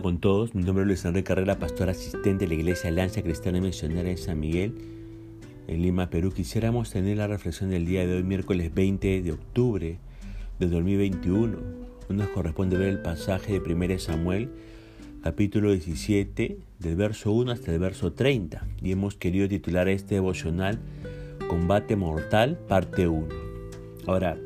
con todos. Mi nombre es Luis Enrique Carrera, pastor asistente de la Iglesia Alianza Cristiana Misionera en San Miguel, en Lima, Perú. Quisiéramos tener la reflexión del día de hoy, miércoles 20 de octubre de 2021. Nos corresponde ver el pasaje de 1 Samuel, capítulo 17, del verso 1 hasta el verso 30. Y hemos querido titular este devocional Combate Mortal, parte 1. Ahora,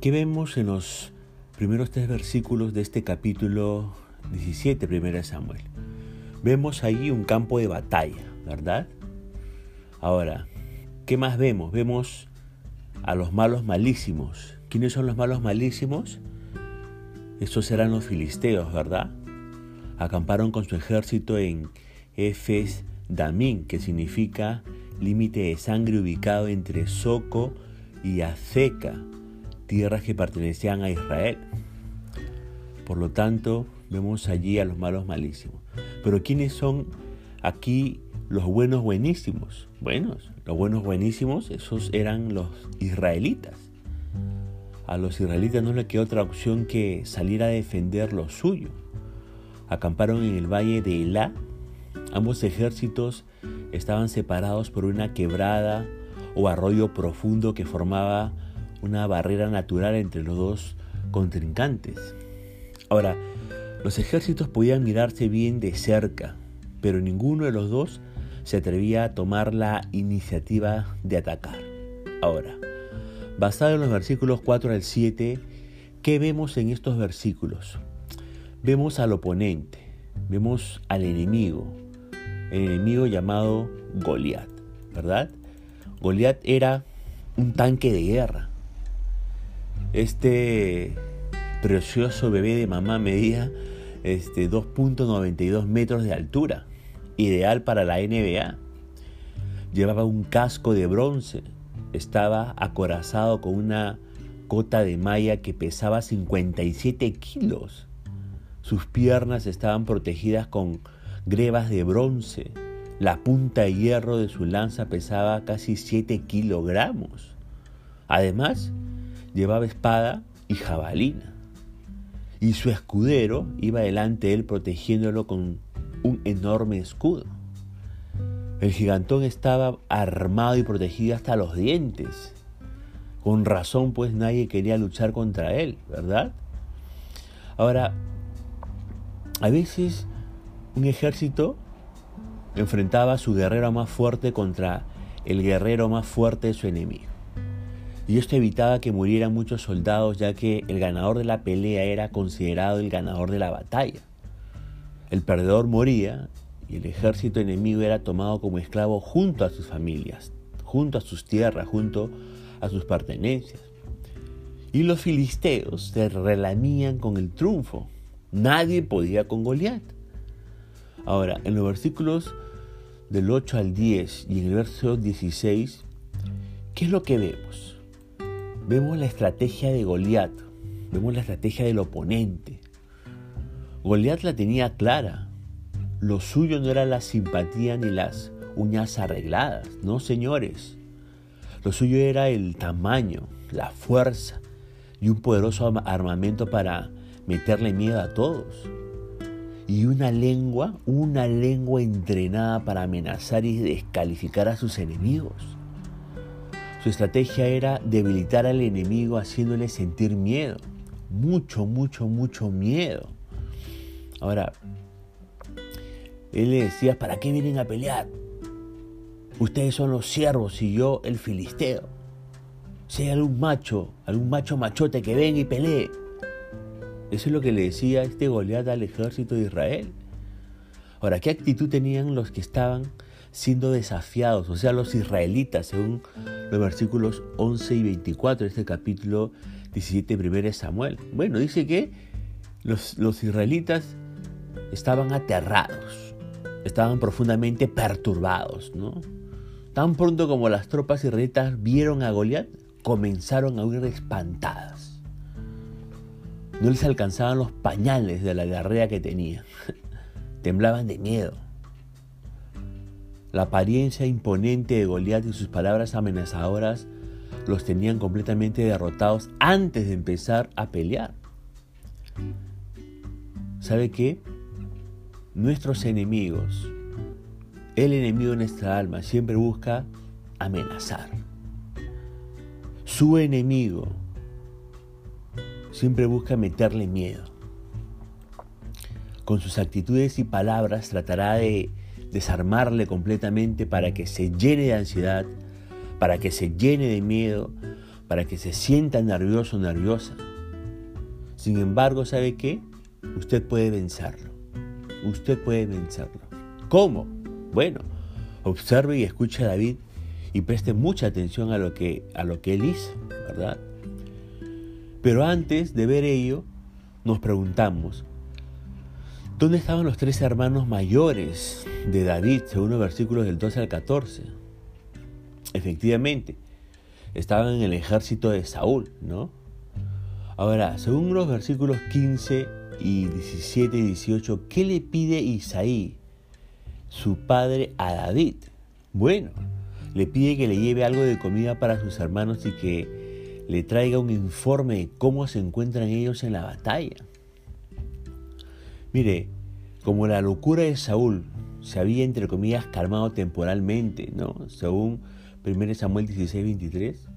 ¿qué vemos en los primeros tres versículos de este capítulo 17, 1 Samuel. Vemos ahí un campo de batalla, ¿verdad? Ahora, ¿qué más vemos? Vemos a los malos malísimos. ¿Quiénes son los malos malísimos? Estos eran los filisteos, ¿verdad? Acamparon con su ejército en Efes Damín, que significa límite de sangre ubicado entre Soco y Azeca, tierras que pertenecían a Israel. Por lo tanto, vemos allí a los malos malísimos. Pero ¿quiénes son aquí los buenos buenísimos? Buenos, los buenos buenísimos, esos eran los israelitas. A los israelitas no les quedó otra opción que salir a defender lo suyo. Acamparon en el valle de Elá. Ambos ejércitos estaban separados por una quebrada o arroyo profundo que formaba una barrera natural entre los dos contrincantes. Ahora, los ejércitos podían mirarse bien de cerca, pero ninguno de los dos se atrevía a tomar la iniciativa de atacar. Ahora, basado en los versículos 4 al 7, ¿qué vemos en estos versículos? Vemos al oponente, vemos al enemigo, el enemigo llamado Goliat, ¿verdad? Goliat era un tanque de guerra, este precioso bebé de mamá medía este, 2.92 metros de altura, ideal para la NBA. Llevaba un casco de bronce, estaba acorazado con una cota de malla que pesaba 57 kilos. Sus piernas estaban protegidas con grebas de bronce. La punta de hierro de su lanza pesaba casi 7 kilogramos. Además, llevaba espada y jabalina. Y su escudero iba delante de él protegiéndolo con un enorme escudo. El gigantón estaba armado y protegido hasta los dientes. Con razón, pues nadie quería luchar contra él, ¿verdad? Ahora, a veces un ejército enfrentaba a su guerrero más fuerte contra el guerrero más fuerte de su enemigo y esto evitaba que murieran muchos soldados ya que el ganador de la pelea era considerado el ganador de la batalla. El perdedor moría y el ejército enemigo era tomado como esclavo junto a sus familias, junto a sus tierras, junto a sus pertenencias. Y los filisteos se relamían con el triunfo. Nadie podía con Goliat. Ahora, en los versículos del 8 al 10 y en el verso 16, ¿qué es lo que vemos? Vemos la estrategia de Goliat, vemos la estrategia del oponente. Goliat la tenía clara. Lo suyo no era la simpatía ni las uñas arregladas, no señores. Lo suyo era el tamaño, la fuerza y un poderoso armamento para meterle miedo a todos. Y una lengua, una lengua entrenada para amenazar y descalificar a sus enemigos. Su estrategia era debilitar al enemigo haciéndole sentir miedo. Mucho, mucho, mucho miedo. Ahora, él le decía, ¿para qué vienen a pelear? Ustedes son los siervos y yo el filisteo. Hay algún macho, algún macho machote que venga y pelee. Eso es lo que le decía este Goliat al ejército de Israel. Ahora, ¿qué actitud tenían los que estaban siendo desafiados, o sea, los israelitas, según los versículos 11 y 24 de este capítulo 17 de Samuel. Bueno, dice que los, los israelitas estaban aterrados, estaban profundamente perturbados, ¿no? Tan pronto como las tropas israelitas vieron a Goliat, comenzaron a huir espantadas. No les alcanzaban los pañales de la guerrera que tenían. Temblaban de miedo. La apariencia imponente de Goliat y sus palabras amenazadoras los tenían completamente derrotados antes de empezar a pelear. ¿sabe qué? Nuestros enemigos, el enemigo de nuestra alma, siempre busca amenazar. Su enemigo siempre busca meterle miedo. Con sus actitudes y palabras tratará de desarmarle completamente para que se llene de ansiedad, para que se llene de miedo, para que se sienta nervioso o nerviosa. Sin embargo, ¿sabe qué? Usted puede vencerlo. Usted puede vencerlo. ¿Cómo? Bueno, observe y escuche a David y preste mucha atención a lo que, a lo que él hizo, ¿verdad? Pero antes de ver ello, nos preguntamos, ¿dónde estaban los tres hermanos mayores de David, según los versículos del 12 al 14? Efectivamente, estaban en el ejército de Saúl, ¿no? Ahora, según los versículos 15 y 17 y 18, ¿qué le pide Isaí, su padre, a David? Bueno, le pide que le lleve algo de comida para sus hermanos y que le traiga un informe de cómo se encuentran ellos en la batalla. Mire, como la locura de Saúl se había, entre comillas, calmado temporalmente, ¿no? Según 1 Samuel 16, 23,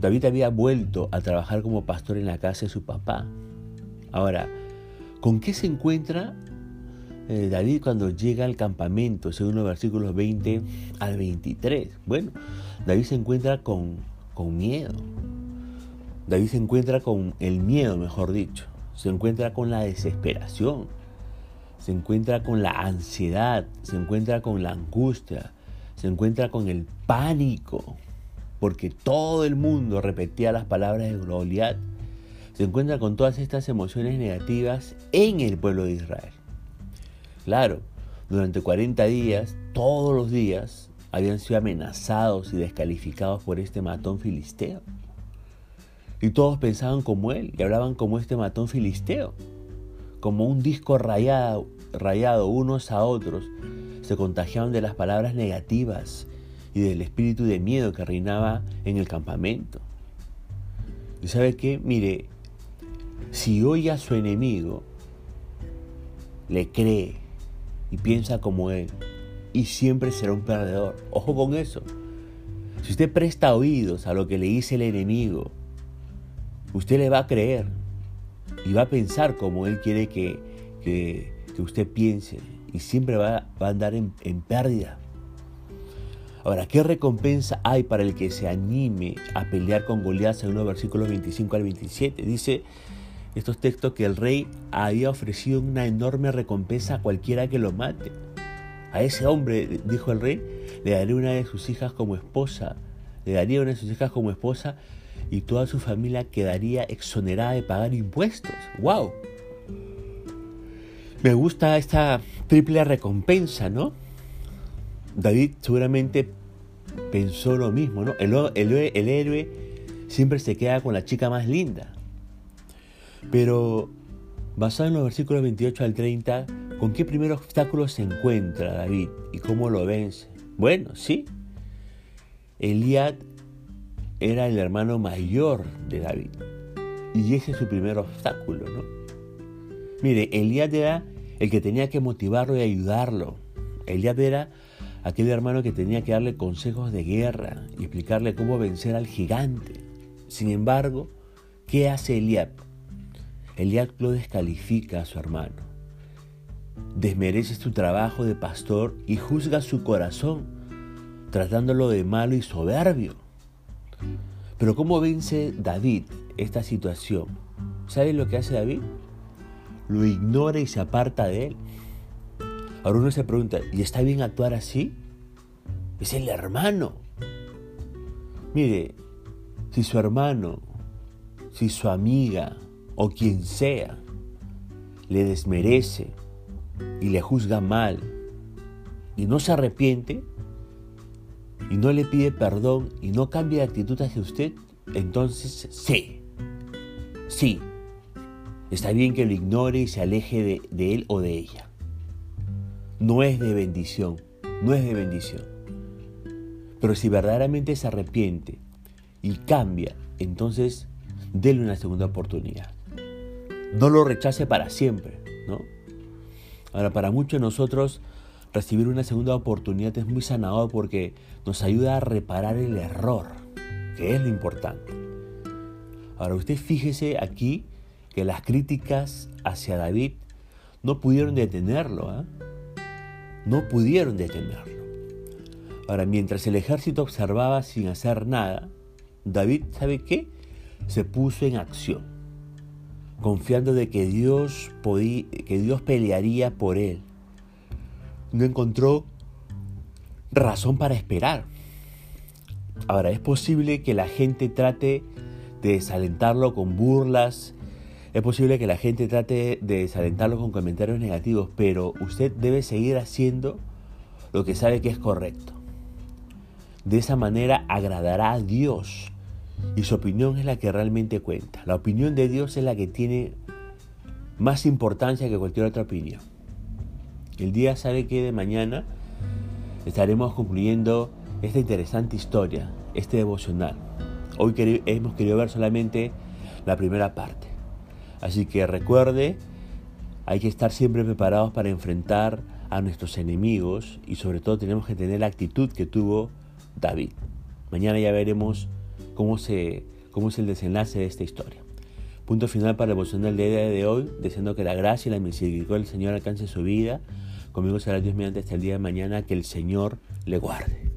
David había vuelto a trabajar como pastor en la casa de su papá. Ahora, ¿con qué se encuentra eh, David cuando llega al campamento, según los versículos 20 al 23? Bueno, David se encuentra con, con miedo. David se encuentra con el miedo, mejor dicho. Se encuentra con la desesperación. Se encuentra con la ansiedad. Se encuentra con la angustia se encuentra con el pánico, porque todo el mundo repetía las palabras de Goliat. Se encuentra con todas estas emociones negativas en el pueblo de Israel. Claro, durante 40 días, todos los días, habían sido amenazados y descalificados por este matón filisteo. Y todos pensaban como él y hablaban como este matón filisteo, como un disco rayado, rayado unos a otros, se contagiaban de las palabras negativas y del espíritu de miedo que reinaba en el campamento. ¿Y sabe qué? Mire, si oye a su enemigo, le cree y piensa como él, y siempre será un perdedor. Ojo con eso. Si usted presta oídos a lo que le dice el enemigo, usted le va a creer y va a pensar como él quiere que, que, usted piense y siempre va, a andar en, pérdida. Ahora, ¿qué recompensa hay para el que se anime a pelear con Goliat según los versículos 25 al 27? Dice estos textos que el rey había ofrecido una enorme recompensa a cualquiera que lo mate. A ese hombre, dijo el rey, le daré una de sus hijas como esposa, le daría una de sus hijas como esposa y toda su familia quedaría exonerada de pagar impuestos. ¡Wow! Me gusta esta triple recompensa, ¿no? David seguramente pensó lo mismo, ¿no? El, el, héroe siempre se queda con la chica más linda. Pero basado en los versículos 28 al 30, ¿con qué primer obstáculo se encuentra David y cómo lo vence? Bueno, sí. Eliad era el hermano mayor de David. Y ese es su primer obstáculo, ¿no? Mire, Eliad era el que tenía que motivarlo y ayudarlo. Eliab era aquel hermano que tenía que darle consejos de guerra y explicarle cómo vencer al gigante. Sin embargo, ¿qué hace Eliab? Eliab lo descalifica a su hermano. Desmerece su trabajo de pastor y juzga su corazón, tratándolo de malo y soberbio. Pero ¿cómo vence David esta situación? ¿Sabe lo que hace David? lo ignora y se aparta de él. Ahora uno se pregunta, ¿y está bien actuar así? Es el hermano. Mire, si su hermano, si su amiga o quien sea le desmerece y le juzga mal y no se arrepiente y no le pide perdón y no cambia de actitud hacia usted, entonces sí, sí, Está bien que lo ignore y se aleje de, él o de ella. No es de bendición, no es de bendición. Pero si verdaderamente se arrepiente y cambia, entonces déle una segunda oportunidad. No lo rechace para siempre, ¿no? Ahora, para muchos de nosotros, recibir una segunda oportunidad es muy sanador porque nos ayuda a reparar el error, que es lo importante. Ahora, usted fíjese aquí que las críticas hacia David no pudieron detenerlo, ¿ah? no pudieron detenerlo. Ahora, mientras el ejército observaba sin hacer nada, David, ¿sabe qué? Se puso en acción, confiando de que Dios, podía, que Dios pelearía por él. No encontró razón para esperar. Ahora, es posible que la gente trate de desalentarlo con burlas, es posible que la gente trate de desalentarlo con comentarios negativos, pero usted debe seguir haciendo lo que sabe que es correcto. De esa manera agradará a Dios y su opinión es la que realmente cuenta. La opinión de Dios es la que tiene más importancia que cualquier otra opinión. El día sabe que de mañana estaremos concluyendo esta interesante historia, este devocional. Hoy hemos querido ver solamente la primera parte. Así que recuerde, hay que estar siempre preparados para enfrentar a nuestros enemigos y sobre todo tenemos que tener la actitud que tuvo David. Mañana ya veremos cómo, se, cómo es el desenlace de esta historia. Punto final para el del día de hoy, deseando que la gracia y la misericordia del Señor alcance su vida. Conmigo será Dios mediante hasta el día de mañana, que el Señor le guarde.